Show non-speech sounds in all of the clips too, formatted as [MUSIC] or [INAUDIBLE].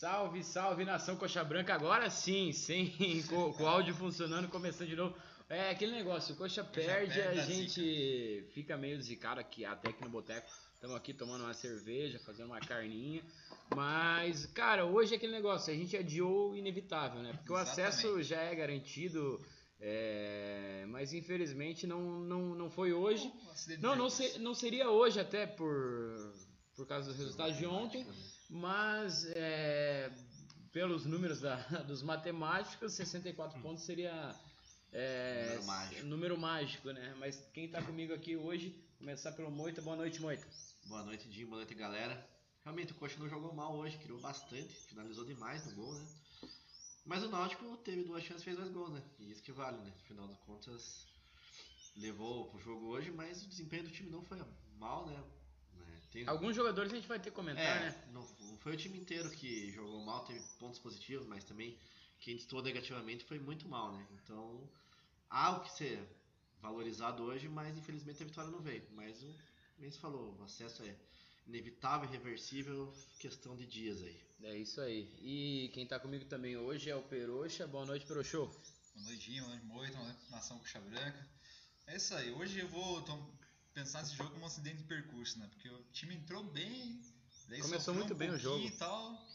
Salve, salve nação Coxa Branca. Agora sim, sem [LAUGHS] com, com o áudio funcionando, começando de novo. É aquele negócio, o Coxa perde, perde a gente fica meio zicado aqui, até aqui no boteco. Estamos aqui tomando uma cerveja, fazendo uma carninha. Mas, cara, hoje é aquele negócio, a gente adiou o inevitável, né? Porque o acesso Exatamente. já é garantido, é, mas infelizmente não, não, não foi hoje. Não, não, percurso. se- não seria hoje até por, por causa dos resultados de ontem, mas é, pelos números da- [LAUGHS] dos matemáticos, 64 pontos seria é, Número mágico. número mágico, né? Mas quem tá comigo aqui hoje, começar pelo Moita, boa noite, Moita. Boa noite, Dinho. Boa noite, galera. Realmente, o Coxa não jogou mal hoje, criou bastante, finalizou demais no gol, né? Mas o Náutico teve duas chances e fez dois gols, né? E isso que vale, né? Afinal de contas, levou pro jogo hoje, mas o desempenho do time não foi mal, né? Tem... Alguns jogadores a gente vai ter que comentar, É, né? não, não foi o time inteiro que jogou mal, teve pontos positivos, mas também quem estou negativamente foi muito mal, né? Então, há o que ser valorizado hoje, mas infelizmente a vitória não veio. Mas o nem se falou, o acesso é inevitável, irreversível, questão de dias aí. É isso aí. E quem tá comigo também hoje é o Peroxa. Boa noite, Peroxô. Boa noite, Dinho, boa noite, Moita, boa noite, Nação Coxa Branca. É isso aí, hoje eu vou tô, pensar nesse jogo como um acidente de percurso, né? Porque o time entrou bem, daí Começou muito um bem o jogo. E, tal,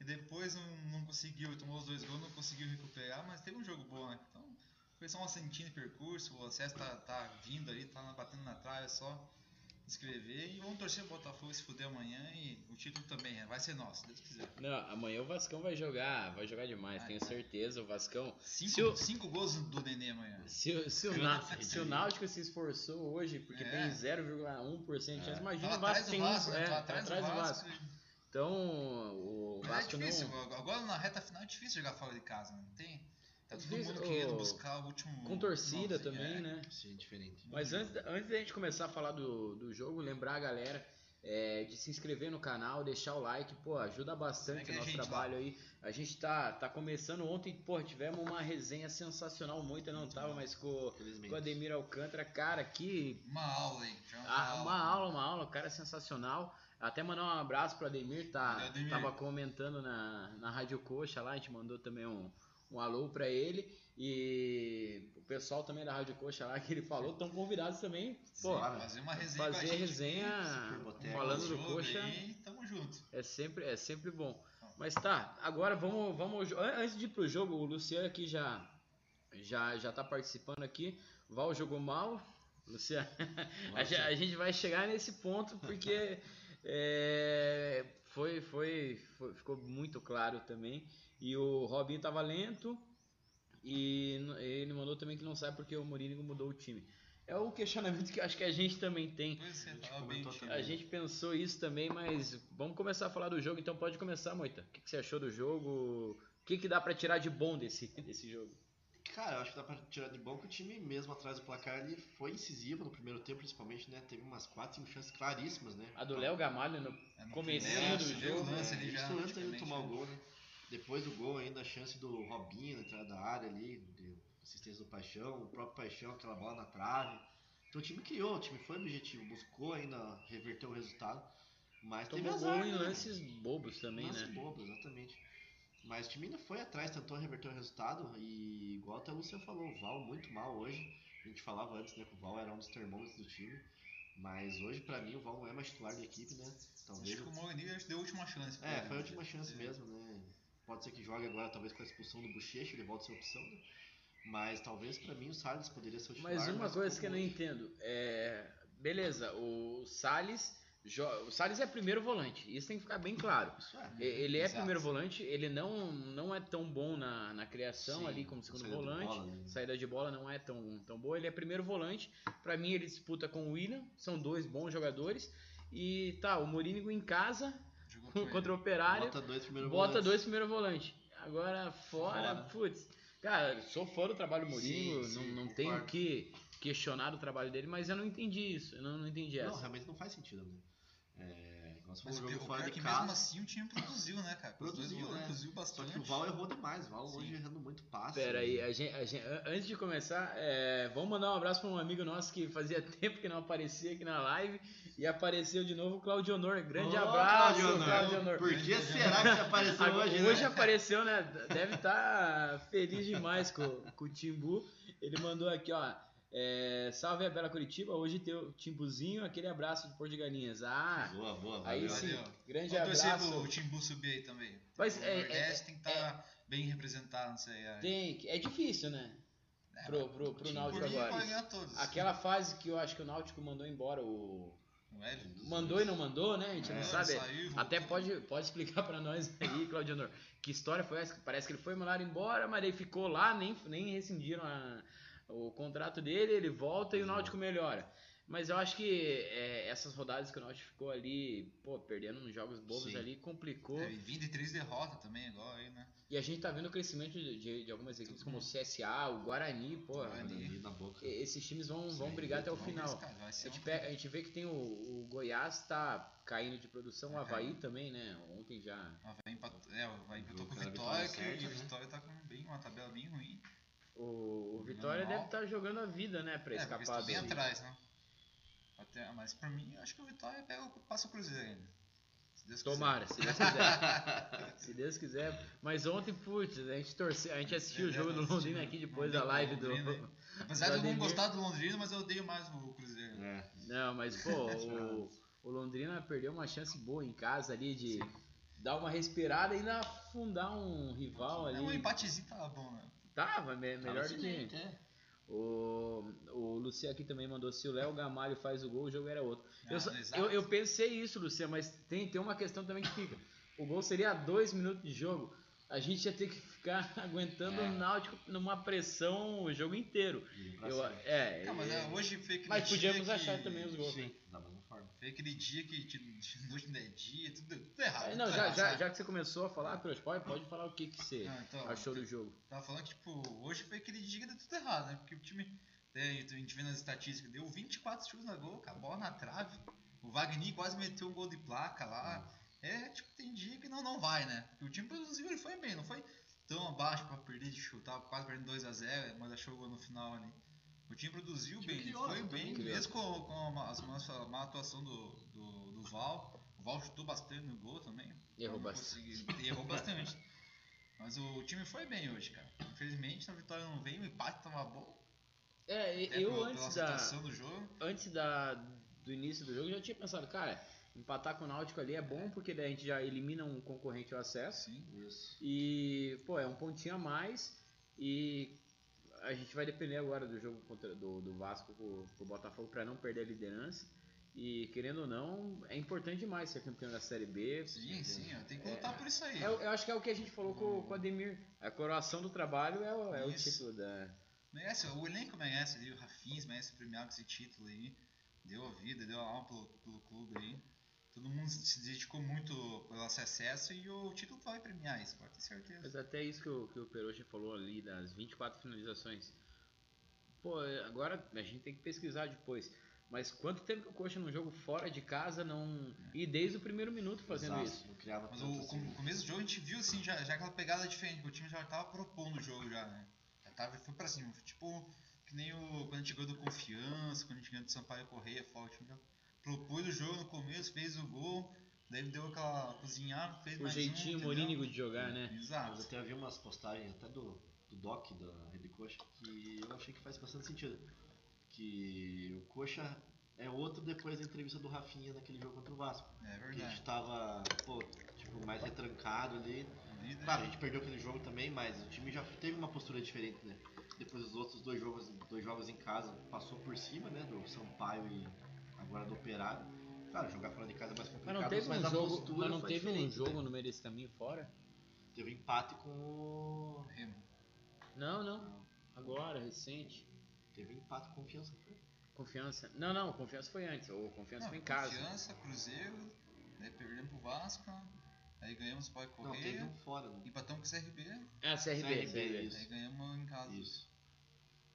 e depois não, não conseguiu, tomou os dois gols, não conseguiu recuperar, mas teve um jogo bom, né? Então foi só um acentinho de percurso, o acesso tá, tá vindo ali, tá batendo na trave, só escrever e vamos torcer pro Botafogo se fuder amanhã e o título também, né? vai ser nosso, se Deus quiser. Não, amanhã o Vascão vai jogar, vai jogar demais, Vai, tenho vai. certeza. O Vascão. Cinco, Se o- cinco gols do Nenê amanhã. Se, o- se, o, Ná- se o Náutico se esforçou hoje, porque É. tem 0,1% de chance, imagina Tava o Vasco atrás do tem Vasco, um, né? é, Tava tá atrás do Vasco. e- Então, o Mas é Vasco difícil, não. agora na reta final é difícil jogar fora de casa? Não tem. Tá todo mundo querendo ô, buscar o último. Com torcida também, é. né? É diferente. Mas antes, da- antes da gente começar a falar do, do jogo, lembrar a galera é, de se inscrever no canal, deixar o like, pô, ajuda bastante o nosso gente lá. trabalho aí. A gente tá, tá começando ontem, pô, tivemos uma resenha sensacional, muita não tava, mas com, com o Ademir Alcântara, cara, que Uma aula já uma, Ah, aula. uma aula, uma aula, cara é sensacional. Até mandar um abraço pro Ademir, tá? Ademir. Tava comentando na, na Rádio Coxa lá, a gente mandou também um, um alô pra ele. E o pessoal também da Rádio Coxa lá que ele falou, estão convidados também, pô, Bora. Fazer uma resenha. fazer resenha Boteco. falando do Coxa. aí, tamo junto. É sempre, é sempre bom. Mas tá, agora vamos, vamos. Antes de ir pro jogo, o Luciano aqui já, já, já tá participando aqui. Val jogou mal. [LAUGHS] Luciano, a gente vai chegar nesse ponto porque é, foi, foi, foi- ficou muito claro também. E o Robinho tava lento. E ele mandou também que não sabe porque o Mourinho mudou o time. É o questionamento que eu acho que a gente também tem. É, gente comentou também. A gente pensou isso também, mas vamos começar a falar do jogo, então pode começar, Moita. O que, que você achou do jogo? O que, que dá pra tirar de bom desse, [LAUGHS] desse jogo? Cara, eu acho que dá pra tirar de bom que o time, mesmo atrás do placar, ele foi incisivo no primeiro tempo, principalmente, né? Teve umas 4, 5 chances claríssimas, né? A do Léo Gamalho no É, no comecinho do primeiro jogo. lance É, ali já, isso antes dele tomar o né? gol, né? Depois do gol ainda a chance do Robinho na entrada da área ali, de assistência do Paixão, o próprio Paixão, aquela bola na trave. Então o time criou, o time foi objetivo, buscou ainda reverter o resultado, mas teve Tomou azar, gol em né? lances bobos também, Lance né? bobo, exatamente. Mas o time ainda foi atrás, tentou reverter o resultado e igual até o Luciano falou, o Val muito mal hoje. A gente falava antes, né, que o Val era um dos termômetros do time. Mas hoje, pra mim, o Val não é mais titular da equipe, né? Acho Talvez. que o acho que deu a última chance. É, foi a né? última chance É. mesmo, né? Pode ser que jogue agora, talvez com a expulsão do Bochecha, ele volta a ser opção, né? Mas talvez pra mim o Salles poderia ser o titular. Mas uma um coisa que eu não entendo é. Beleza, o Salles. O Salles é primeiro volante, isso tem que ficar bem claro. É. Ele é Exato. primeiro volante, ele não, não é tão bom na, na criação Sim, ali como segundo saída de volante. bola, né? Saída de bola não é tão, tão boa. Ele é primeiro volante. Pra mim, ele disputa com o William. São dois bons jogadores. E tá, o Morínigo em casa [LAUGHS] contra o. Operário. Bota dois primeiro Bota volantes. dois primeiro volante. Agora fora, Fora. putz. Cara, sou fã do trabalho do Mourinho, Sim, não, sim, não concordo. tenho que questionar o trabalho dele, mas eu não entendi isso. Eu não, não entendi Não, essa. realmente não faz sentido, né? Nós foi Mas um o jogo pior fora é de que casa. mesmo assim o time produziu, né, cara? Produziu, né? Produziu Só bastante. que o Val errou demais. O Val Sim. hoje errando muito passe. Pera aí, a gente, a gente- an- antes de começar, é, vamos mandar um abraço para um amigo nosso que fazia [LAUGHS] tempo que não aparecia aqui na live e apareceu de novo o Claudio Honor. Grande Ô, abraço, Claudio Honor. Claudio Honor. Por que será que você apareceu hoje, hoje né? apareceu, né? Deve estar feliz demais com, com o Timbu. Ele mandou aqui, ó. É, salve a Bela Curitiba. Hoje tem o Timbuzinho, aquele abraço de Pôr de Galinhas. Ah, Boa, boa. aí valeu. sim. valeu. Grande Vamos torcer abraço. pro Timbu subir aí também. Mas o é- Nordeste é- tem que estar bem representado, não sei. É, Tem, que- é difícil, né? é, Pro, pro, pro Náutico agora. todos. Aquela fase que eu acho que o Náutico mandou embora o. Mandou e não mandou, né? A gente É, não sabe. saiu. Até pode, pode explicar pra nós aí, Claudio Honor. Que história foi essa? Parece que ele foi mandado embora, mas ele ficou lá, nem, nem rescindiram a- o contrato dele, ele volta e o Náutico melhora. Mas eu acho que é, essas rodadas que o Náutico ficou ali, pô, perdendo uns jogos bobos Sim. ali, complicou. É, e 23 derrotas também, igual aí, né? E a gente tá vendo o crescimento de, de- de algumas equipes como o CSA, o Guarani, pô. Guarani. Na boca. e- Esses times vão, vão Sim, brigar até o final. vai A gente, um- pega- a gente vê que tem o, o Goiás tá caindo de produção, o É. Havaí também, né? Ontem já. Ah, Vai empatar, é, vai empatar O com o Vitória, que o né? Vitória tá com bem, uma tabela bem ruim. O, o Vitória Normal. deve estar jogando a vida, né? Pra é, escapar estão bem dele. atrás, né? Até, mas pra mim, eu acho que o Vitória pega, o- passa o Cruzeiro ainda. Se Deus quiser. Tomara, se Deus quiser. [LAUGHS] se Deus quiser. Mas ontem, putz, a gente torceu, a gente assistiu o É, jogo do Londrina né? aqui depois da live do. Londrina, [LAUGHS] Apesar do de eu não gostar do Londrina, mas eu odeio mais o Cruzeiro. É. Não, mas pô, [LAUGHS] o, o Londrina perdeu uma chance boa em casa ali de dar uma respirada e ainda afundar um rival É, um ali. empatezinho tava bom, né? Tava me- melhor Tava do que. é. O, o Luciano aqui também mandou: se o Léo Gamalho faz o gol, o jogo era outro. eu, Ah, só- exato. eu, eu pensei isso, Luciano, mas tem, tem uma questão também que fica. O gol seria dois minutos de jogo. A gente ia ter que ficar [LAUGHS] aguentando É. o Náutico numa pressão o jogo inteiro. Eu, é, Não, mas é, hoje foi aquele mas podíamos que... achar também os gols. Sim. Foi aquele dia que de, [LAUGHS] noite não é dia, tudo, tudo errado. É, não, tudo já, errado, já, sabe? já que você começou a falar, Trouxa, pode, pode falar o que, que você Ah, então, achou do jogo. Tava falando que, tipo, hoje foi aquele dia que deu tudo errado, né? Porque o time, é, a gente vê nas estatísticas, deu 24 chutes na gol, a bola na trave. O Wagner quase meteu um gol de placa lá. É, tipo, tem dia que não, não vai, né? Porque o time produziu, ele foi bem, não foi tão abaixo pra perder de chutar, quase perdendo 2x0, mas achou o gol no final ali. O time produziu O time bem, criou, foi também bem, criou. mesmo com, com a, má- a má atuação do, do, do Val. O Val chutou bastante no gol também. Errou bastante. Errou bastante. Mas o time foi bem hoje, cara. Infelizmente a vitória não veio, o empate tava bom. É, até eu pela- antes da, situação do jogo. antes da, do início do jogo já tinha pensado, cara, empatar com o Náutico ali é bom porque daí a gente já elimina um concorrente ao acesso. Sim. Isso. E, pô, é um pontinho a mais. E a gente vai depender agora do jogo contra, do, do Vasco pro, pro Botafogo para não perder a liderança. E querendo ou não, é importante demais ser campeão da Série B. Sim, sim, tenho que lutar por isso aí. É, eu acho que é o que a gente falou com, com o Ademir. A coroação do trabalho é o, é o título da. Merece, o elenco merece ali, o Rafinha merece premiar com esse título aí. Deu a vida, deu a alma pelo, pelo clube aí. Todo mundo se dedicou muito pelo sucesso e o título vai premiar isso, pode ter certeza. Mas até isso que o, que o Peroche falou ali, das 24 finalizações. Pô, agora a gente tem que pesquisar depois. Mas quanto tempo que o Coxa num jogo fora de casa não. E desde o primeiro minuto fazendo Exato, isso. Não criava Mas o, assim. com- começo do jogo a gente viu assim, já, já aquela pegada diferente, que o time já tava propondo o jogo já, né? Já tava, foi pra cima, tipo, que nem o, quando a gente ganhou do Confiança, quando a gente ganhou do Sampaio Correia, forte, o time já propôs o jogo no começo, fez o gol, daí deu aquela cozinhada, fez O mais jeitinho um, morínigo de jogar, né? Mas Exato. até vi umas postagens até do, do Doc da Rede Coxa que eu achei que faz bastante sentido. Que o Coxa é outro depois da entrevista do Rafinha naquele jogo contra o Vasco. É Que a verdade. gente tava, pô, tipo, mais retrancado ali. Líder. Claro, a gente perdeu aquele jogo também, mas o time já teve uma postura diferente, né? Depois dos outros dois jogos, dois jogos em casa, passou por cima, né? Do Sampaio e do Operário. Claro, jogar fora de casa é mais Mas complicado, não teve mas um a jogo, postura mas não foi teve um jogo né? no meio desse caminho fora? Teve empate com o... Remo. Não, não. Agora, recente. Teve empate com confiança, foi? Confiança. Não, não, confiança foi antes. Ou confiança Não, foi em casa. Confiança, Cruzeiro, daí perdemos pro Vasco, aí ganhamos o Sampaio Não, teve Correia, um fora, né? empatamos com o CRB, Ah, CRB, CRB, CRB. isso. aí ganhamos em casa. Isso.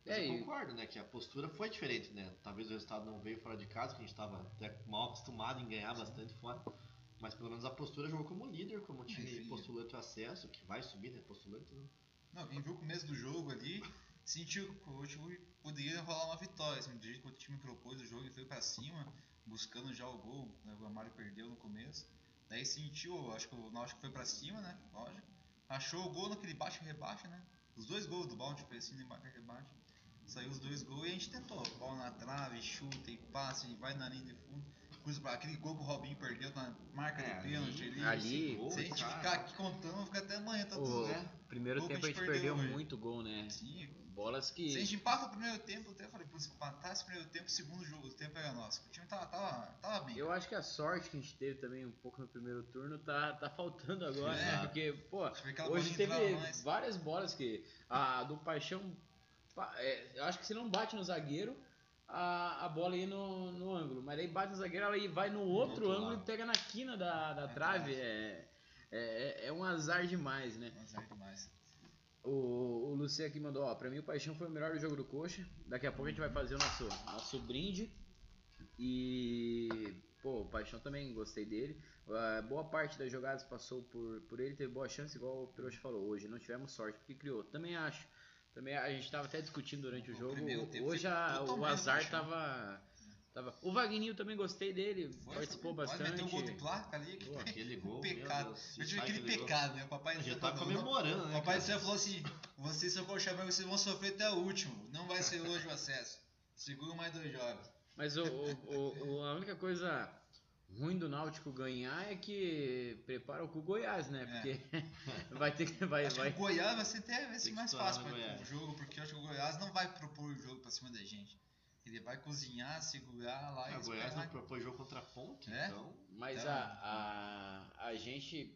Mas É, eu e- concordo, né? Que a postura foi diferente, né? Talvez o resultado não veio fora de casa, que a gente estava até mal acostumado em ganhar bastante fora. Mas pelo menos a postura jogou como líder, como time Sim. postulante ao acesso, que vai subir, né? Postulante, né? Não, quem viu o começo do jogo ali, sentiu que o time poderia rolar uma vitória, assim, do jeito que o time propôs o jogo e foi pra cima, buscando já o gol, né, o Amário perdeu no começo. Daí sentiu, acho que o Náutico foi pra cima, né? Lógico. Achou o gol naquele baixo e rebaixa, né? Os dois gols do balde foi assim, embaixo e rebaixa. Saiu os dois gols e a gente tentou. Bola na trave, chuta e passe, e vai na linha de fundo. Cruza pra- Aquele gol que o Robinho perdeu na marca É, de pênalti ali. ali- gol, Se a gente cara, ficar aqui contando, fica até amanhã, tá tudo. né? primeiro que tempo a gente perdeu hoje. muito gol, né? Sim, Bolas Se a gente que. empata o primeiro tempo, até falei, pô, se empatar esse primeiro tempo, o segundo jogo, o tempo era nosso. O time tava, tava, tava bem. Eu acho que a sorte que a gente teve também um pouco no primeiro turno tá, tá faltando agora, É. né? Porque, pô, que hoje teve várias bolas que. A do Paixão. É, eu acho que se não bate no zagueiro, a, a bola ia no, no ângulo. Mas aí bate no zagueiro, ela aí vai no outro, outro ângulo lado. e pega na quina da, da É trave. É, é, é um azar demais, né? Azar demais. O, o Luciano aqui mandou, ó, pra mim o Paixão foi o melhor do jogo do Coxa. Daqui a pouco a gente vai fazer o nosso, nosso brinde. E, pô, o Paixão também gostei dele. Ah, boa parte das jogadas passou por, por ele, teve boa chance, igual o Piroche falou. Hoje não tivemos sorte porque criou. Também acho. Também a gente tava até discutindo durante o O jogo. Hoje a- o azar Paixão. tava, tava. O Vagninho também gostei dele, Foi, participou foi. bastante. Meteu um gol de placa ali. Que Pô, [LAUGHS] aquele gol, meu pecado. Deus, Eu tive aquele pecado, né? O papai do Já céu tá comemorando, O né? papai do cara? céu falou assim: vocês são Branca, vocês vão sofrer até o último. Não vai ser hoje o acesso. Segura mais dois jogos. Mas o, o- o- a única coisa ruim do Náutico ganhar é que prepara com o Goiás, né? É. Porque [LAUGHS] vai ter que. Vai, Acho vai. que o Goiás vai ser até vai ser mais fácil para o jogo, porque eu acho que o Goiás não vai propor o jogo pra cima da gente. Ele vai cozinhar, segurar lá Ah, e o Goiás não propôs jogo contra a ponte, É? então. Mas É. a, a, a gente.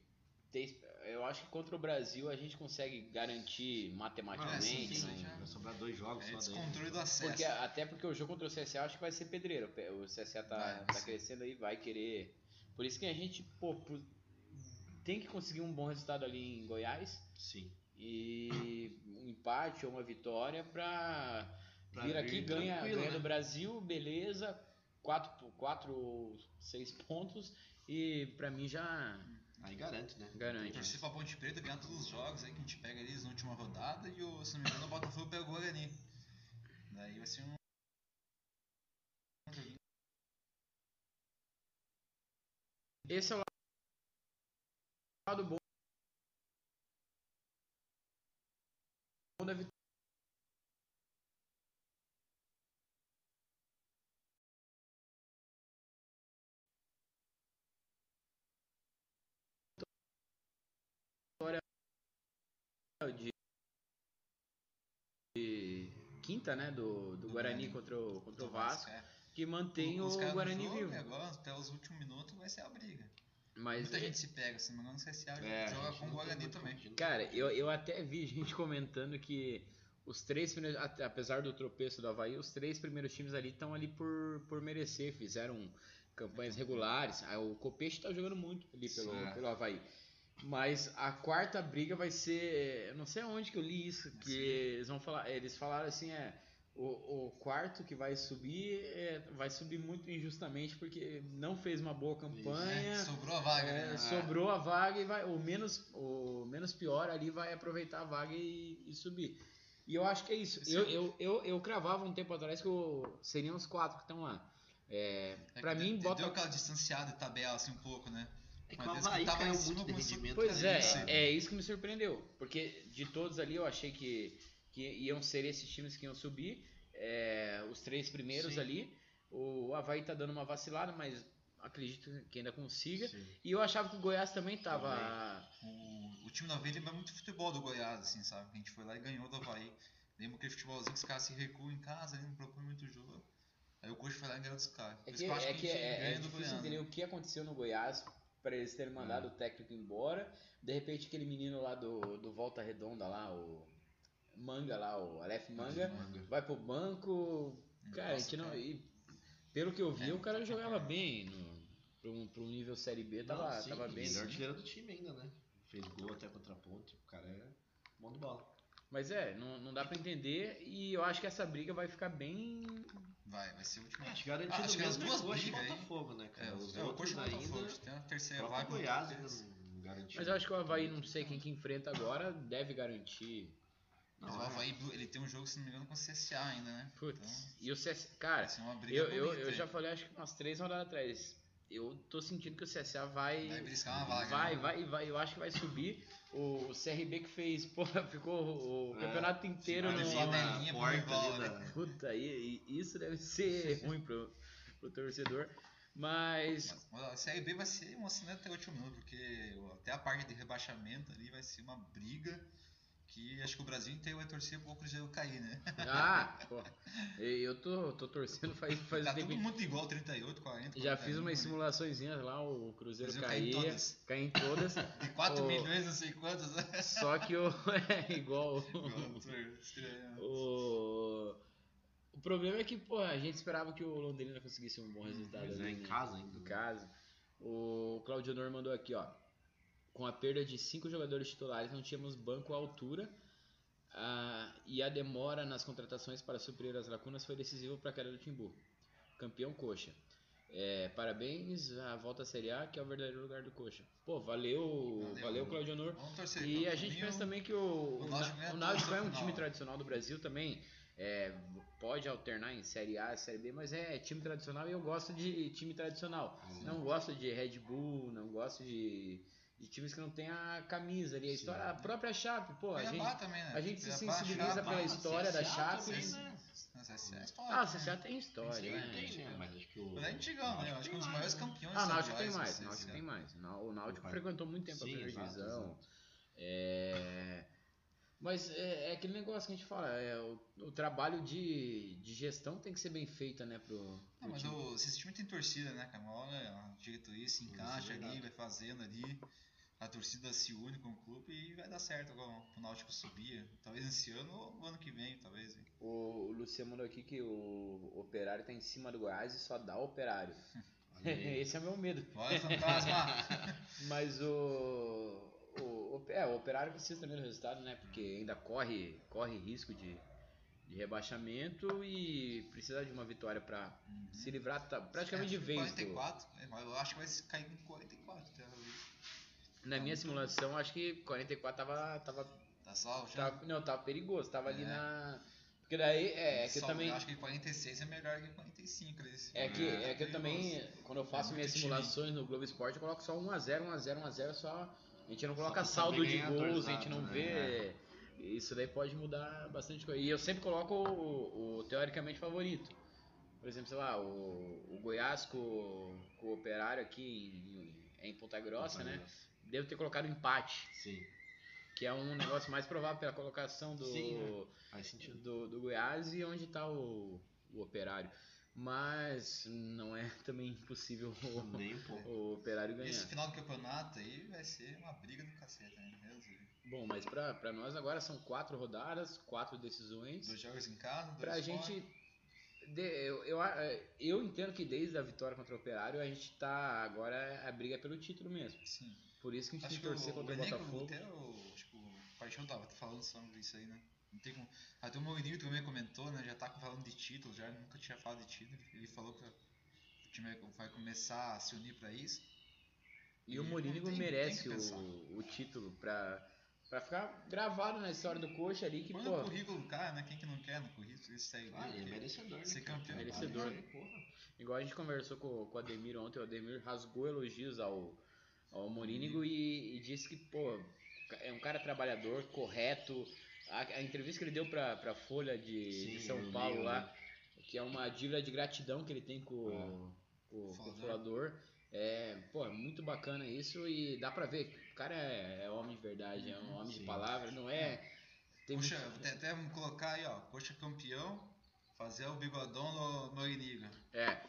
Tem, eu acho que contra o Brasil a gente consegue garantir matematicamente. sim, sim, não- já. Vai sobrar dois jogos É só descontrole do acesso. Porque, até porque o jogo contra o CSA eu acho que vai ser pedreiro. O CSA tá, Vai, tá crescendo aí, vai querer. Por isso que a gente, pô, tem que conseguir um bom resultado ali em Goiás. Sim. E um empate ou uma vitória pra, Pra vir aqui, ganha, ganha né? do Brasil, beleza. Quatro, quatro, seis pontos. E pra mim já Aí garante, né? Garante. Torcer pra Ponte Preta ganhar todos os jogos aí que a gente pega eles na última rodada e o, se não me engano o Botafogo pega o Guarani. Daí vai ser um. Esse é o lado bom da vitória. De, de quinta, né? Do, do Do Guarani Guarani. contra o, contra o Vasco, é. que mantém o no Guarani jogo, vivo. Agora, até os últimos minutos vai ser a briga. Mas Muita é- gente se pega, se não me engano, o CSA É, a joga com o Guarani também. Cara, eu, eu até vi [LAUGHS] gente comentando que os três apesar do tropeço do Havaí, os três primeiros times ali estão ali por, por merecer, fizeram campanhas regulares. Ah, O Copete tá jogando muito ali pelo, pelo Havaí. Mas a quarta briga vai ser. Eu não sei onde que eu li isso, que Sim. eles vão falar. Eles falaram assim, é. O, o quarto que vai subir é, vai subir muito injustamente porque não fez uma boa campanha. É, [LAUGHS] sobrou a vaga, É, né? sobrou a vaga e vai. O menos, o menos pior ali vai aproveitar a vaga e, e subir. E eu acho que é isso. Eu, eu, eu, eu cravava um tempo atrás que o- seriam os quatro que estão lá. É, É pra que mim, deu, bota. Deu aquela distanciada de tabela assim um pouco, né? É que Mas o Havaí tava caiu muito de rendimento. Pois né, é, é isso que me surpreendeu. Porque de todos ali eu achei que, que iam ser esses times que iam subir. é, os três primeiros Sim. ali. O Havaí tá dando uma vacilada, mas acredito que ainda consiga. Sim. E eu achava que o Goiás também tava. O, o time da Havaí lembra muito futebol do Goiás, assim, sabe? A gente foi lá e ganhou do Havaí. Lembra aquele futebolzinho que os caras se recuam em casa, ali, não propõe muito jogo. Aí o coach foi lá e ganhou dos caras. É que, é, que é, é do difícil Goiás, entender né? o que aconteceu no Goiás para eles terem mandado o técnico embora. De repente aquele menino lá do, do Volta Redonda lá, o Manga lá, o Aleph Manga, Manga. vai pro banco. Cara, a Nossa, não. cara. E, pelo que eu vi, É, o cara jogava bem. No, pra, um, pra um nível Série B, tava, Não, sim, tava bem. Melhor artilheiro do time ainda, né? Fez gol até contra a ponte. O cara é mão de bola. Mas é, não, não dá pra entender e eu acho que essa briga vai ficar bem. Vai, vai ser o último. Acho garantido Ah, acho que as duas é e brigas aí- Botafogo, né, cara? É, Os é, o Coxa e o ainda... Botafogo. Tem a terceira O vaga. Goiás ainda não garantiu. Mas eu acho que o Havaí, não sei quem que enfrenta agora, deve garantir. Mas Não, o é. Havaí, ele tem um jogo, se não me engano, com o CSA ainda, né? Putz. E o CS. Cara, briga eu, eu, bonita eu já falei acho que umas três rodadas atrás. Eu tô sentindo que o CSA vai. Vai beliscar uma vaga. Vai, né? vai, vai. Eu acho que vai subir. O CRB que fez, [LAUGHS] pô, ficou o É, campeonato inteiro no. só, né? né? da... Puta, e, e isso deve ser ruim pro, pro torcedor. Mas. Mas, mas a Série B vai ser emocionante até o último minuto, porque até a parte de rebaixamento ali vai ser uma briga que acho que o Brasil inteiro vai torcer pro Cruzeiro cair, né? Ah, [LAUGHS] pô. Eu tô, tô torcendo faz, faz tá tempo. tudo muito igual, 38, 40. Já 41, fiz umas né? simulaçõezinhas lá, o Cruzeiro Cruzeiro cai em caía, todas. caía em todas. [LAUGHS] De 4 O- milhões, não sei quantos. né? [LAUGHS] Só que o. É igual. Estranho. O, o problema é que, pô, a gente esperava que o Londrina conseguisse um bom resultado Mas é ali, em né? casa ainda. Em casa. O Claudio Honor mandou aqui, ó. Com a perda de cinco jogadores titulares, não tínhamos banco à altura. ah, e a demora nas contratações para suprir as lacunas foi decisivo para a queda do Timbu. Campeão Coxa. É, parabéns à volta à Série A, que é o verdadeiro lugar do Coxa. Pô, valeu, valeu, Valeu. Claudio Honor. E a gente pensa também que o, o, o Náutico o é um no time tradicional do Brasil também. é, pode alternar em Série A, Série B, mas é time tradicional e eu gosto de time tradicional. Não gosto de Red Bull, não gosto de, de times que não tem a camisa ali. A, Sim. história, a própria Chape, pô, a gente, também, né? a gente se sensibiliza Chape, pela história da Chape. também, né? Mas essa é a história, Ah, o né? CSA tem história, né? tem, né? Mas acho que o... Mas é antigão, né? Eu acho que os maiores campeões. campeões Ah, o Náutico tem mais, o Náutico tem mais. O Náutico frequentou muito tempo a primeira divisão. É... Mas é, é aquele negócio que a gente fala, é, o, o trabalho de, de gestão tem que ser bem feito, né, pro, pro Não, mas time. o, esse time tem torcida, né, cara? Uma hora a diretoria se Isso é encaixa ali, vai fazendo ali, a torcida se une com o clube e vai dar certo agora o Náutico subir. Talvez esse ano ou o ano que vem, talvez. hein? O, o Luciano mandou aqui que o Operário tá em cima do Goiás e só dá Operário. [LAUGHS] [LAUGHS] Esse é o meu medo. Bora, fantasma! [LAUGHS] Mas o, o, o- é, o Operário precisa também do resultado, né? Porque ainda corre, corre risco de, de rebaixamento e precisa de uma vitória para se livrar tá, praticamente de vez. do- 44, é, mas eu acho que vai cair com 44. Tá, Na minha simulação, acho que 44 tava, tava, tá salvo já? tava não, tava perigoso, tava ali É. na porque daí é, é que eu também acho que 46 é melhor que 45. eles- é que É, é que eu também quando eu faço É minhas simulações no Globo Esporte, eu coloco só 1 a 0, 1 a 0, 1 a 0 só a gente não coloca saldo de gols, a gente não exato, vê né? isso daí pode mudar bastante coisa. E eu sempre coloco o, o teoricamente favorito. Por exemplo, sei lá, o, o Goiás com, com o Operário aqui em, em Ponta Grossa, né? Devo ter colocado empate, Sim, que é um negócio mais provável pela colocação do, Sim, né? do, do Goiás e onde está o, o Operário. Mas não é [LAUGHS] também impossível o, o Operário ganhar. Esse final do campeonato aí vai ser uma briga do cacete, né? Bom, mas pra, pra nós agora são quatro rodadas, quatro decisões. Dois jogos em casa, dois Pra fora. gente. eu, eu, eu entendo que desde a vitória contra o Operário a gente tá. Agora a briga é pelo título mesmo. Sim. Por isso que a gente Acho tem que torcer o, o contra o elenco, Botafogo. até o, tipo, o Paixão tava falando sobre isso aí, né? Não tem como... Até o Mourinho também comentou, né? Já tá falando de título, já nunca tinha falado de título. Ele falou que o time vai começar a se unir pra isso. E o Não Mourinho tem- merece o, o título pra, pra ficar gravado na história do Coxa ali que, Põe pô. no currículo do cara, né? Quem que não quer no currículo? Isso aí. Ah, ele é merecedor, né? ser campeão. Merecedor. Vale, porra. Igual a gente conversou com, com o Ademir ontem, o Ademir rasgou elogios ao, ao Morínigo e, e disse que, pô, é um cara trabalhador, correto. A, a entrevista que ele deu pra, pra Folha de, de Sim, São eu Paulo li, lá, que é uma dívida de gratidão que ele tem com, É. com, com o Falador. falador. É, pô, é muito bacana isso e dá pra ver, o cara é, é homem de verdade, é um homem de Sim. palavra, não é. Tem Coxa, muito- até, vamos colocar aí, ó. Coxa campeão, fazer o bigodão no, no. É,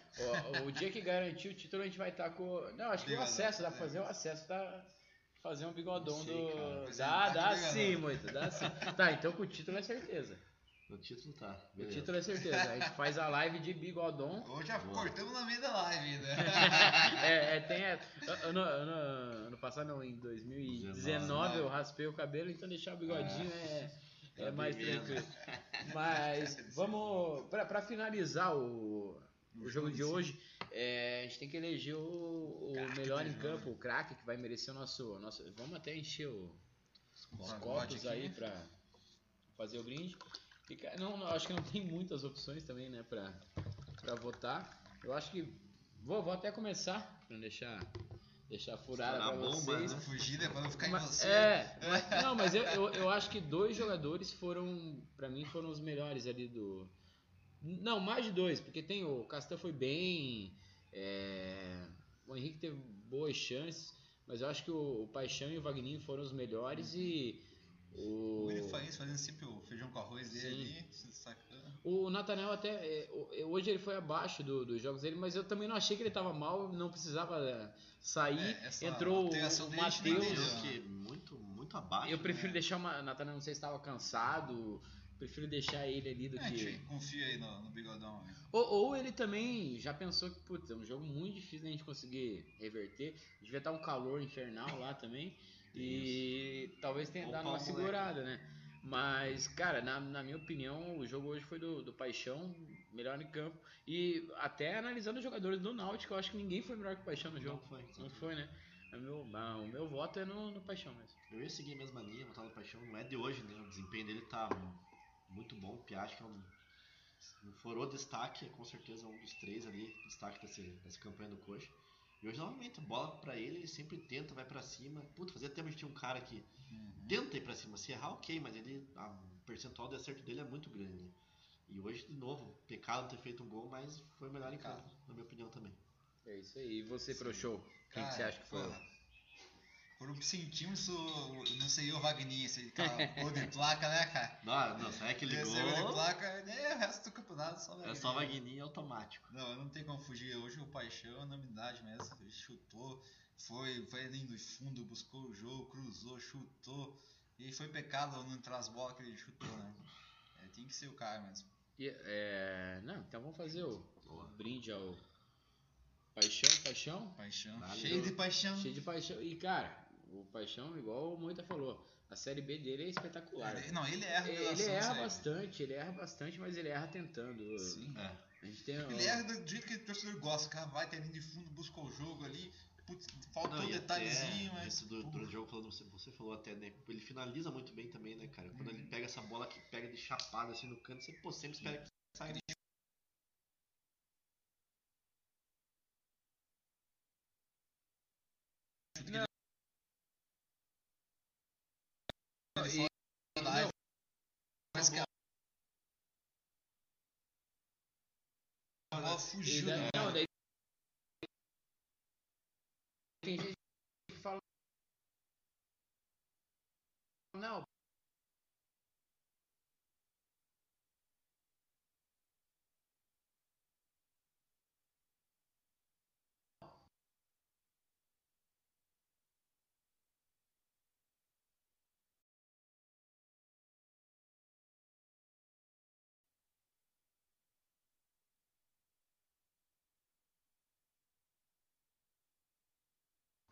o, o dia que garantir o título a gente vai estar com. Não, acho que o acesso, dá pra é. fazer o acesso, tá? Fazer um bigodão sei, do. é, Dá, tá dá sim, muito, dá sim. Tá, então com o título é certeza. O título tá. O beleza. título é certeza. A gente faz a live de bigodão. Hoje já Boa. cortamos na meio da live ainda. [LAUGHS] É, é, tem. é, ano, ano, ano passado, não, em 2019 eu raspei o cabelo, então deixar o bigodinho é, é mais bem menos. tranquilo. Mas [LAUGHS] vamos pra, pra finalizar o, o jogo de hoje, é, a gente tem que eleger o, o melhor em campo, o craque que vai merecer o nosso, nosso. Vamos até encher o- os copos aí pra fazer o brinde. Não, não, acho que não tem muitas opções também, né, pra, pra votar. Eu acho que. Vou, vou até começar, pra não deixar, deixar furada pra bomba, vocês. né? Fugir depois eu vou ficar em Mas- você. É, mas- [LAUGHS] não, mas eu, eu, eu acho que dois jogadores foram, pra mim, foram os melhores ali do. Não, mais de dois, porque tem o Castan foi bem, é, o Henrique teve boas chances, mas eu acho que o, o Paixão e o Vagninho foram os melhores e O o Willi Faiz fazendo sempre o feijão com arroz dele Sim. ali, se destacando. o Nathaniel até é, o- hoje ele foi abaixo do- dos jogos dele, mas eu também não achei que ele tava mal, não precisava é, sair. É, essa Entrou o, o Matheus. que muito, muito abaixo. Eu prefiro né? deixar uma. Nathaniel, não sei se estava cansado. Prefiro deixar ele ali do É, a que. gente confia aí no, no bigodão. né? Ou, ou ele também já pensou que, putz, é um jogo muito difícil da gente conseguir reverter. Devia estar um calor infernal lá também. E talvez tenha dado uma moleque. segurada, né? Mas, cara, na, na minha opinião, o jogo hoje foi do, do Paixão, melhor em campo. E até analisando os jogadores do Náutico, eu acho que ninguém foi melhor que o Paixão no jogo. Não foi. Não foi, né? O meu, ah, o meu voto é no, no Paixão mesmo. Eu ia seguir a mesma linha, votar no Paixão. Não é de hoje, né? O desempenho dele tá muito bom. O Piastri é um, um furou destaque, é com certeza um dos três ali, destaque desse, dessa campanha do Coxa. E hoje, novamente, bola pra ele, ele sempre tenta, vai pra cima. Puta, fazia tempo que a gente tinha um cara que Uhum. tenta ir pra cima. Se errar, ok, mas ele, a, o percentual de acerto dele é muito grande. E hoje, de novo, pecado ter feito um gol, mas foi o melhor em campo, na minha opinião também. É isso aí. E você, Sim. pro show? Quem que você acha que foi? porra, Por um centímetro, não sei eu, Wagninho, esse cara, gol de [LAUGHS] placa, né, cara? Não, não, sai aquele Esse gol de placa, né, o resto do campeonato só É só Magninho automático. Não, eu não tenho como fugir. Hoje o Paixão é unanimidade mesmo. Ele chutou, foi, foi ali no fundo, buscou o jogo, cruzou, chutou. E foi pecado não entrar as bolas que ele chutou, né? É, tem que ser o cara mesmo. E, é, Não, então vamos fazer o Boa. brinde ao Paixão, Paixão. Paixão. Valeu. Cheio de paixão. Cheio de paixão. E, cara, o Paixão, igual o Moita falou, a série B dele é espetacular. Ele- não, ele erra. Ele, erra sério. bastante, ele erra bastante, mas ele erra tentando. Sim. É. A gente tem Ele erra do jeito que o torcedor gosta. Cara vai, tem linha de fundo, busca o jogo ali. Putz, faltou Não, um detalhezinho, até mas. Isso do, do jogo, falando, você, você falou até, né? Ele finaliza muito bem também, né, cara? Quando ele pega essa bola que pega de chapada assim no canto, você pô, sempre espera que saia. E- Live. Parece que a a bola e fugiu, daí- né? não, daí tem gente que fala. Não.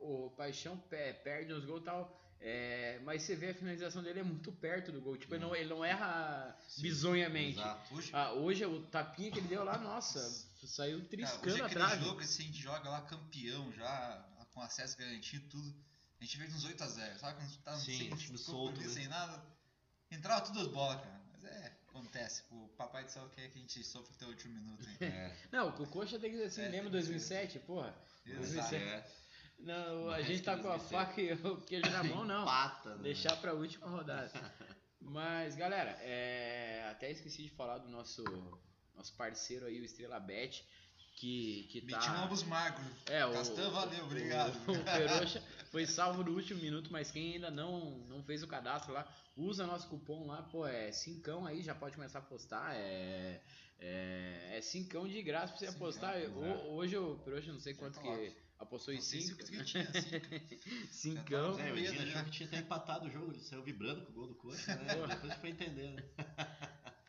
O Paixão pe- perde os gols e tal. é, mas você vê a finalização dele é muito perto do gol. Tipo, ele não, ele não erra bizonhamente. Exato. Hoje, Ah, hoje o tapinha que ele deu lá, nossa, saiu cara, hoje triscando é aquele atrás. jogo que se a gente joga lá campeão já, com acesso garantido tudo, a gente fez uns 8x0, sabe? Quando tá Sim, sem, ficou solto, né? sem nada, entrava tudo as bolas, cara. Mas é, acontece. O papai do céu quer que a gente sofra até o último minuto, hein? É. [LAUGHS] Não, o Coxa tem que dizer assim, É, lembra tem que 2007, porra? Exato. É. Não, a gente tá com a 2007. faca e o queijo na mão, não. Empata, né? Deixar pra última rodada. [LAUGHS] Mas, galera, é, até esqueci de falar do nosso, nosso parceiro aí, o Estrela Bet, que, que tá... Meti novos marcos. É, o, Castan, valeu, obrigado. O, o Peroxa [LAUGHS] foi salvo no último minuto, mas quem ainda não, não fez o cadastro lá, usa nosso cupom lá, pô, é cincão aí, já pode começar a postar, é, é, é cincão de graça pra você Cincão, apostar. é. Ho- Hoje o Peroxa não sei Já quanto que apostou em Não sei se cinco. o que tinha, cinco. Cincão. Já É, o Edinho achou que tinha até empatado o jogo, ele saiu vibrando com o gol do Coxa, né? [LAUGHS] Depois foi entendendo.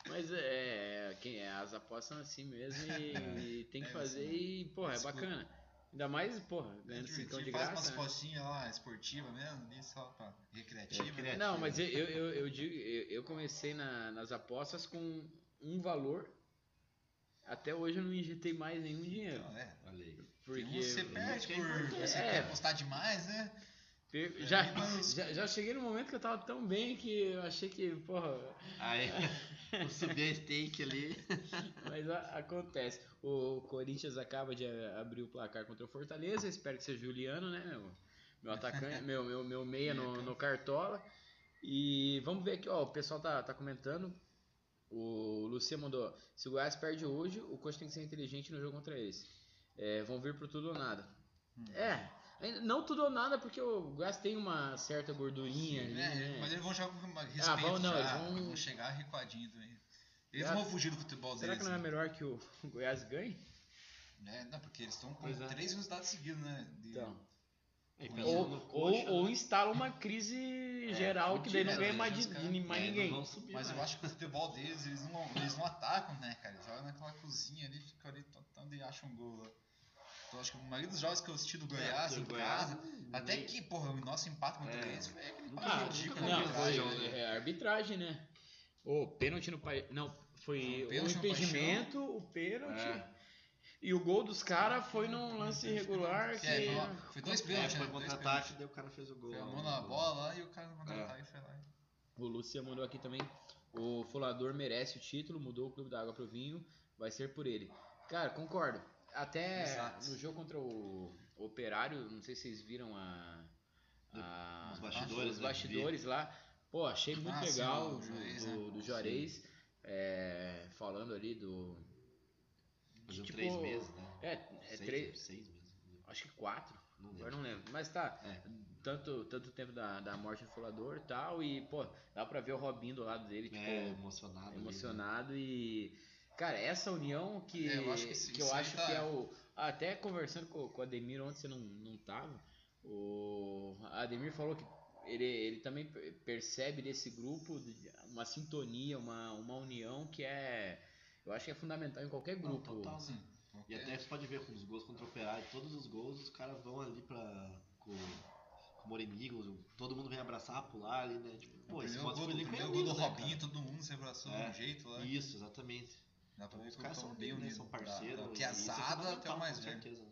Mas é, quem é, as apostas são assim mesmo e, e [LAUGHS] tem que É, fazer isso, e, porra, é bacana. Ainda mais, porra, É ganhando cincão de divertido. Faz umas graça. né? postinhas lá, esportiva mesmo, ali só pra recreativa. É, né? recreativa. Não, mas eu, eu, eu, eu digo, eu, eu comecei na- nas apostas com um valor. Até hoje eu não injetei mais nenhum dinheiro. Então, é. Olha aí. Porque você perde por você É. quer apostar demais, né? É, já, já, já cheguei no momento que eu tava tão bem que eu achei que, porra, Aí, [LAUGHS] eu subi a stake ali. mas a- acontece. O Corinthians acaba de abrir o placar contra o Fortaleza. Espero que seja Juliano, né, meu? Meu atacante, meu, meu, meu meia no, no Cartola. E vamos ver aqui, ó. O pessoal tá, tá comentando. O Lucia mandou: se o Goiás perde hoje, o coach tem que ser inteligente no jogo contra eles. É, vão vir pro tudo ou nada. Hum. É, não tudo ou nada, porque o Goiás tem uma certa gordurinha ali, É, né? Mas eles vão jogar com respeito Ah, vão- não, já, eles vão- chegar recuadinho também. Eles Já- vão fugir do futebol Será deles. que não é né? melhor que o [LAUGHS] Goiás ganhe? É, não, porque eles estão com Pois é. três resultados seguidos, né? De- Então. Ou- Ou, coxa, ou, ou né? instala uma crise geral que daí não ganha mais de, de mais É, ninguém. não vão subir Mas eu acho que o futebol deles, eles não, eles não atacam, né, cara? Eles jogam naquela cozinha ali, ficam ali tentando e acham um gol Então acho que a maioria dos jogos que eu assisti do Goiás, do em Goiás, casa, até que, porra, o nosso empate contra É. eles foi aquele Ah, ridículo. na não, arbitragem, foi né? é, arbitragem, né? O pênalti no pai. Não, foi o no impedimento, o pênalti. É. E o gol dos caras foi num lance irregular que. É, foi, dois É, pênaltis, foi né? Contra-ataque, daí o cara fez o gol. Foi a lá, mão né? na bola lá e o cara no contra-ataque É. foi lá. O Lúcia mandou aqui também. O Folador merece o título, mudou o clube da água pro vinho, vai ser por ele. Cara, concordo. Até Exato. no jogo contra o Operário, não sei se vocês viram a. a- Os bastidores, os né, bastidores lá. Pô, achei muito Ah, sim, legal o do, Juarez, do, né? do Juarez, é, falando ali do. Faziam tipo, três meses, né? É, é Seis, três. Seis meses. Acho que quatro. Não Agora não lembro. Mas tá. É. Tanto, tanto tempo da, da morte do Folador e tal. E, pô, dá pra ver o Robinho do lado dele, tipo, É, emocionado. ali, né? emocionado e. Cara, essa união que, É, eu acho que sim, que eu acho tá- que é o. Até conversando com, com o Ademir ontem você não, não tava. O Ademir falou que ele, ele também per- percebe desse grupo de- uma sintonia, uma, uma união que é. Eu acho que é fundamental em qualquer Não, grupo. total, Sim. E até você pode ver com os gols contra o Operário, todos os gols, os caras vão ali pra. com, com o Morenigo, todo mundo vem abraçar, pular ali, né? Tipo, pô, o esse gol, do, foi lindo, gol do Robinho, todo mundo se abraçou de É. um jeito lá. Isso, exatamente. Dá pra ver Os que caras são bem unidos. são parceiros. Da, da e isso é piazada até o mais velho. certeza, né?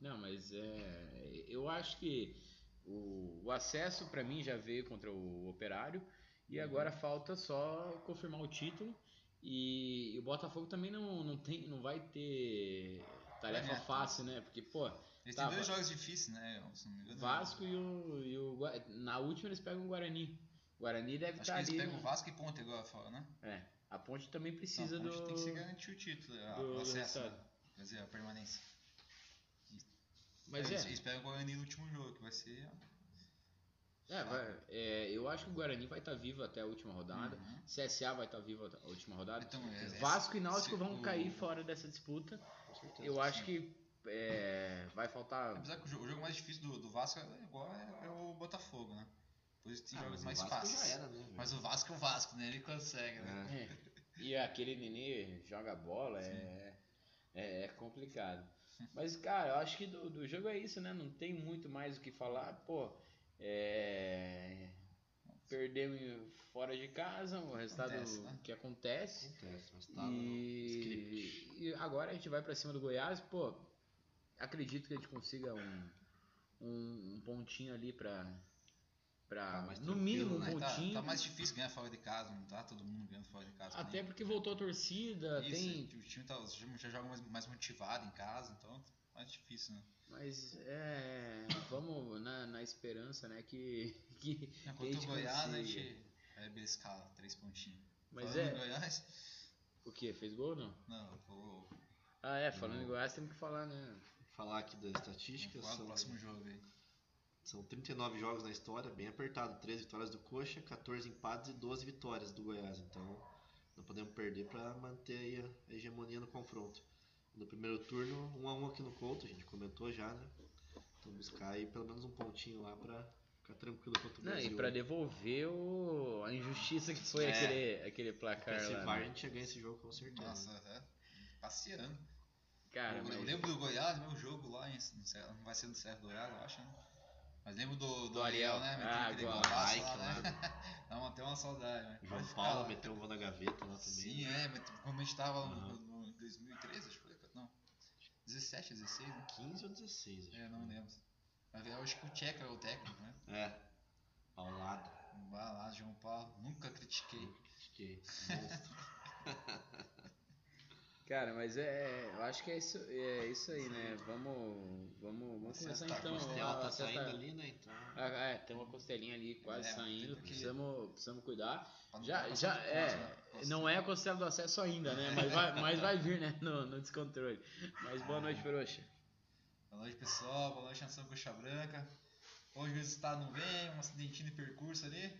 Não, mas é. Eu acho que o, o acesso pra mim já veio contra o Operário e agora falta só confirmar o título. E, e o Botafogo também não, não, tem, não vai ter tarefa É, fácil, né? Porque, pô, Eles Tá, têm dois jogos difíceis, né? Vasco e o, e o. Na última eles pegam o Guarani. O Guarani deve Acho estar que eles ali. pegam o Vasco e Ponte agora né? É, a ponte também precisa Não, a Ponte do. Tem que se garantir o título, do- o acesso, né? Quer dizer, a permanência. Mas é. eles pegam o Guarani no último jogo, que vai ser. É, vai- é, eu acho que o Guarani vai estar vivo até a última rodada. Uhum. CSA vai estar vivo até a última rodada. Então, é- é- Vasco e Náutico vão o- cair fora dessa disputa. Eu acho que é, vai faltar. Apesar que o jogo, mais difícil do, do Vasco é igual é, é o Botafogo, né? Por isso tem Ah, jogos mas mais o Vasco fáceis. era, né? Mas o Vasco é o Vasco, né? Ele consegue, né? É. É, e aquele Nenê joga bola, é, é, é complicado. Mas, cara, eu acho que do, do jogo é isso, né? Não tem muito mais o que falar. Pô, é. Perdemos fora de casa, o resultado Acontece, né? que acontece. Acontece, mas tá. E, e agora a gente vai pra cima do Goiás, pô, acredito que a gente consiga um, um, um pontinho ali pra. Pra Tá no mínimo um né? Tá, pontinho. tá mais difícil ganhar fora de casa, não tá todo mundo ganhando fora de casa. Até nem- porque voltou a torcida, Isso, tem. o time tá, o já joga mais, mais motivado em casa, então mais difícil, né? Mas é. Vamos na, na esperança, né? Que. [LAUGHS] que contra o Goiás, a gente é beliscar três pontinhos. Mas Falando é. em Goiás, O que? Fez gol ou não? não, eu vou, Ah, é, falando em Goiás temos que falar, né? Falar aqui das estatísticas. São, próximo jogo aí. São 39 jogos na história, bem apertado. 13 vitórias do Coxa, 14 empates e 12 vitórias do Goiás. Então não podemos perder para manter aí a hegemonia no confronto. No primeiro turno, 1 a 1 aqui no Couto, a gente comentou já, né? Então buscar aí pelo menos um pontinho lá para ficar tranquilo contra o Não, Brasil. e pra devolver o... a injustiça que foi É. aquele, aquele placar Se lá. VAR, a né? gente ia ganhar esse jogo com certeza. Nossa, é, passeando. Cara, eu, mas... eu lembro do Goiás, meu jogo lá, em, não vai ser no Serra Dourado, eu acho, né? Mas lembro do, do, Do Ariel. Ariel, né? Metendo Ah, aquele golaço lá, né? Dá [LAUGHS] até uma saudade, né? João Paulo lá. [LAUGHS] meteu um gol na gaveta lá também. Sim, é, mas como a gente tava no, Aham. no, no 2013, acho que foi, não. 17, 16, né? 15 ou 16, acho. É, não lembro. Mas eu acho que o Tcheca é o técnico, né? É. Ao lado. Vai lá, João Paulo, nunca critiquei. Critiquei. Monstro. [LAUGHS] Cara, mas é. Eu acho que é isso, é isso aí, né? Vamos. Vamos, vamos começar tá- então. Costela a- tá acesso saindo tá- ali, né? Então. Ah, é, tem uma costelinha ali quase É, saindo. que- Precisamos, precisamos cuidar. Já, ficar já é. Costela. Não é a costela do acesso ainda, né? Mas vai, [LAUGHS] mas vai vir, né? No, no descontrole. Mas boa noite, Feroxa. Boa noite, pessoal. Boa noite, Nação Coxa Branca. Hoje o resultado não vem, um acidentinho de percurso ali.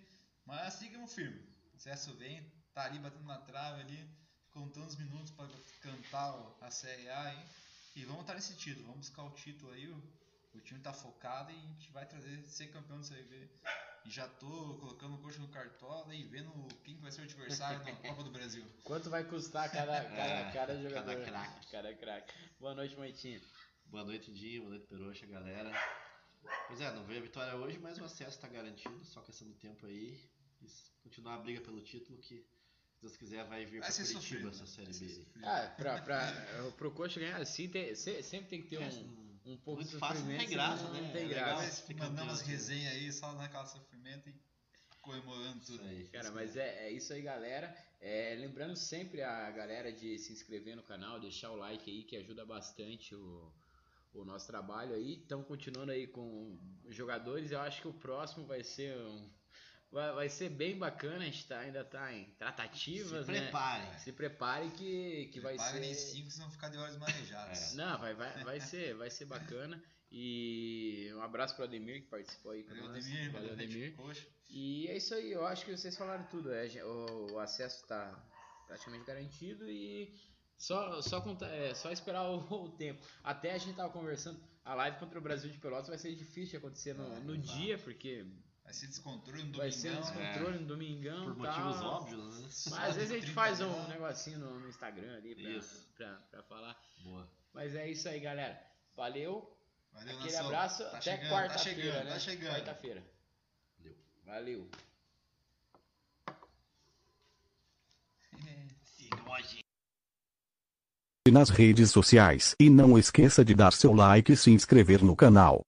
Mas seguimos firme. O acesso vem, tá ali batendo na trave ali, contando os minutos para cantar a Série A, hein? E vamos estar nesse título, vamos buscar o título aí. O, o time tá focado e a gente vai trazer, ser campeão do Série. E já tô colocando o coxa no cartola e vendo quem vai ser o adversário na Copa do Brasil. [LAUGHS] Quanto vai custar cada, cada, É, cada jogador? cada craque. Cada craque. Boa noite, Moitinha. Boa noite, Dinho. Boa noite, Peroxa, galera. Pois é, não veio a vitória hoje, mas o acesso tá garantido. Só questão do tempo aí. E continuar a briga pelo título, que se Deus quiser vai vir Vai pra Curitiba sofrido. essa Série vai ser B. Ah, pra, pra, pro Coxa ganhar assim, tem, se- sempre tem que ter É, um, um pouco muito de fácil, não sofrimento. tem graça, senão né? Não tem É graça. mandando campeão, as assim. resenhas aí, só naquela sofrimento e comemorando tudo. aí. Cara, mas é, é isso aí, galera. É, lembrando sempre a galera de se inscrever no canal, deixar o like aí, que ajuda bastante o, o nosso trabalho aí. Estamos continuando aí com os jogadores. Eu acho que o próximo vai ser um, vai, vai ser bem bacana. A gente tá, ainda tá em tratativas, Se né? preparem. Se prepare que, que vai ser. 5, vocês vão ficar de olhos marejados. Não, vai, vai, vai ser, vai ser bacana. E um abraço pro Ademir que participou aí com Valeu, nós. Ademir. Valeu, Ademir. E é isso aí, eu acho que vocês falaram tudo. É, o, o acesso está praticamente garantido e só, só, contar, é, só esperar [LAUGHS] o, o tempo. Até a gente tava conversando, a live contra o Brasil de Pelotas vai ser difícil de acontecer no, É, no dia, porque Vai ser descontrole no vai ser domingão. descontrole no domingão. Por e motivos tal. óbvios, né? Mas às vezes a gente 30 faz um negocinho no, no Instagram ali pra, pra, pra falar. Boa. Mas é isso aí, galera. Valeu. Valeu, Aquele nação. abraço. Tá até chegando, quarta-feira, Tá chegando, né? tá chegando. Quarta-feira. Valeu. Valeu. [LAUGHS] Sigam a gente. nas redes sociais e não esqueça de dar seu like e se inscrever no canal.